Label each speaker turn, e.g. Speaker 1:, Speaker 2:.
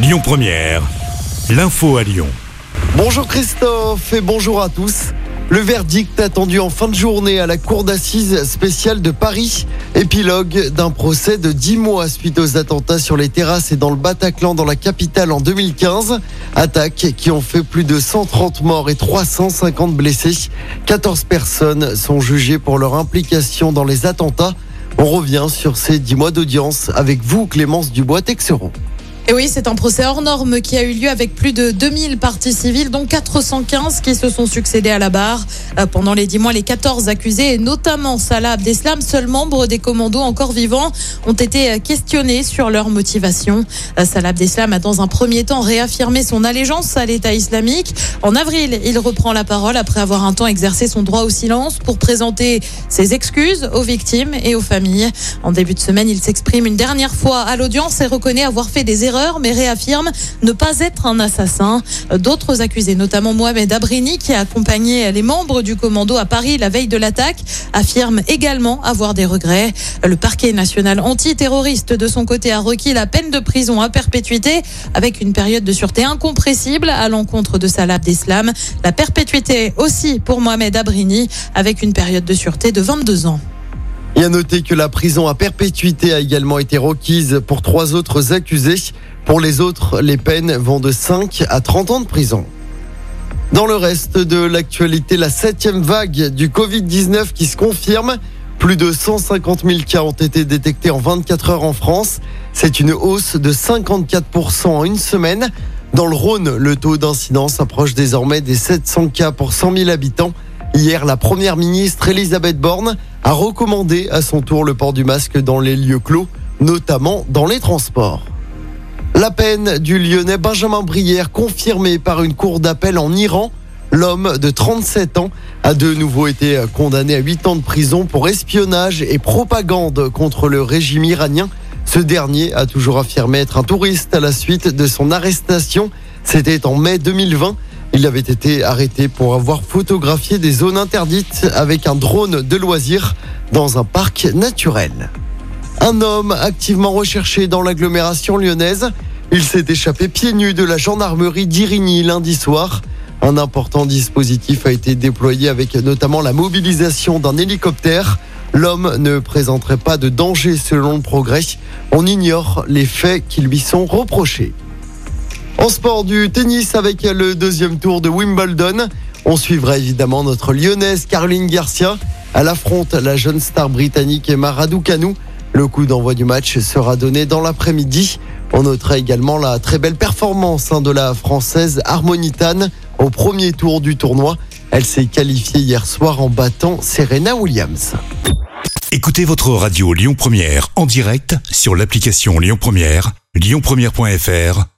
Speaker 1: Lyon Première, l'info à Lyon.
Speaker 2: Bonjour Christophe et bonjour à tous. Le verdict attendu en fin de journée à la Cour d'assises spéciale de Paris. Épilogue d'un procès de 10 mois suite aux attentats sur les terrasses et dans le Bataclan dans la capitale en 2015. Attaques qui ont fait plus de 130 morts et 350 blessés. 14 personnes sont jugées pour leur implication dans les attentats. On revient sur ces 10 mois d'audience avec vous, Clémence Dubois-Texeron.
Speaker 3: Et oui, c'est un procès hors norme qui a eu lieu avec plus de 2000 parties civiles, dont 415 qui se sont succédés à la barre. Euh, pendant les 10 mois, les 14 accusés, et notamment Salah Abdeslam, seul membre des commandos encore vivants, ont été euh, questionnés sur leur motivation. Euh, Salah Abdeslam a dans un premier temps réaffirmé son allégeance à l'État islamique. En avril, il reprend la parole après avoir un temps exercé son droit au silence pour présenter ses excuses aux victimes et aux familles. En début de semaine, il s'exprime une dernière fois à l'audience et reconnaît avoir fait des erreurs mais réaffirme ne pas être un assassin. D'autres accusés, notamment Mohamed Abrini, qui a accompagné les membres du commando à Paris la veille de l'attaque, affirment également avoir des regrets. Le parquet national antiterroriste, de son côté, a requis la peine de prison à perpétuité avec une période de sûreté incompressible à l'encontre de Salah Abdeslam. La perpétuité aussi pour Mohamed Abrini avec une période de sûreté de 22 ans.
Speaker 2: Et à noter que la prison à perpétuité a également été requise pour trois autres accusés. Pour les autres, les peines vont de 5 à 30 ans de prison. Dans le reste de l'actualité, la septième vague du Covid-19 qui se confirme. Plus de 150 000 cas ont été détectés en 24 heures en France. C'est une hausse de 54% en une semaine. Dans le Rhône, le taux d'incidence approche désormais des 700 cas pour 100 000 habitants. Hier, la première ministre Elisabeth Borne a recommandé à son tour le port du masque dans les lieux clos, notamment dans les transports. La peine du Lyonnais Benjamin Brière confirmée par une cour d'appel en Iran. L'homme de 37 ans a de nouveau été condamné à 8 ans de prison pour espionnage et propagande contre le régime iranien. Ce dernier a toujours affirmé être un touriste à la suite de son arrestation. C'était en mai 2020. Il avait été arrêté pour avoir photographié des zones interdites avec un drone de loisirs dans un parc naturel. Un homme activement recherché dans l'agglomération lyonnaise. Il s'est échappé pieds nus de la gendarmerie d'Irigny lundi soir. Un important dispositif a été déployé avec notamment la mobilisation d'un hélicoptère. L'homme ne présenterait pas de danger selon le progrès. On ignore les faits qui lui sont reprochés. En sport du tennis avec le deuxième tour de Wimbledon, on suivra évidemment notre lyonnaise Caroline Garcia. Elle affronte la jeune star britannique Emma Raducanu. Le coup d'envoi du match sera donné dans l'après-midi. On notera également la très belle performance hein, de la française Harmonitane au premier tour du tournoi. Elle s'est qualifiée hier soir en battant Serena Williams.
Speaker 1: Écoutez votre radio Lyon Première en direct sur l'application Lyon Première, lyonpremière.fr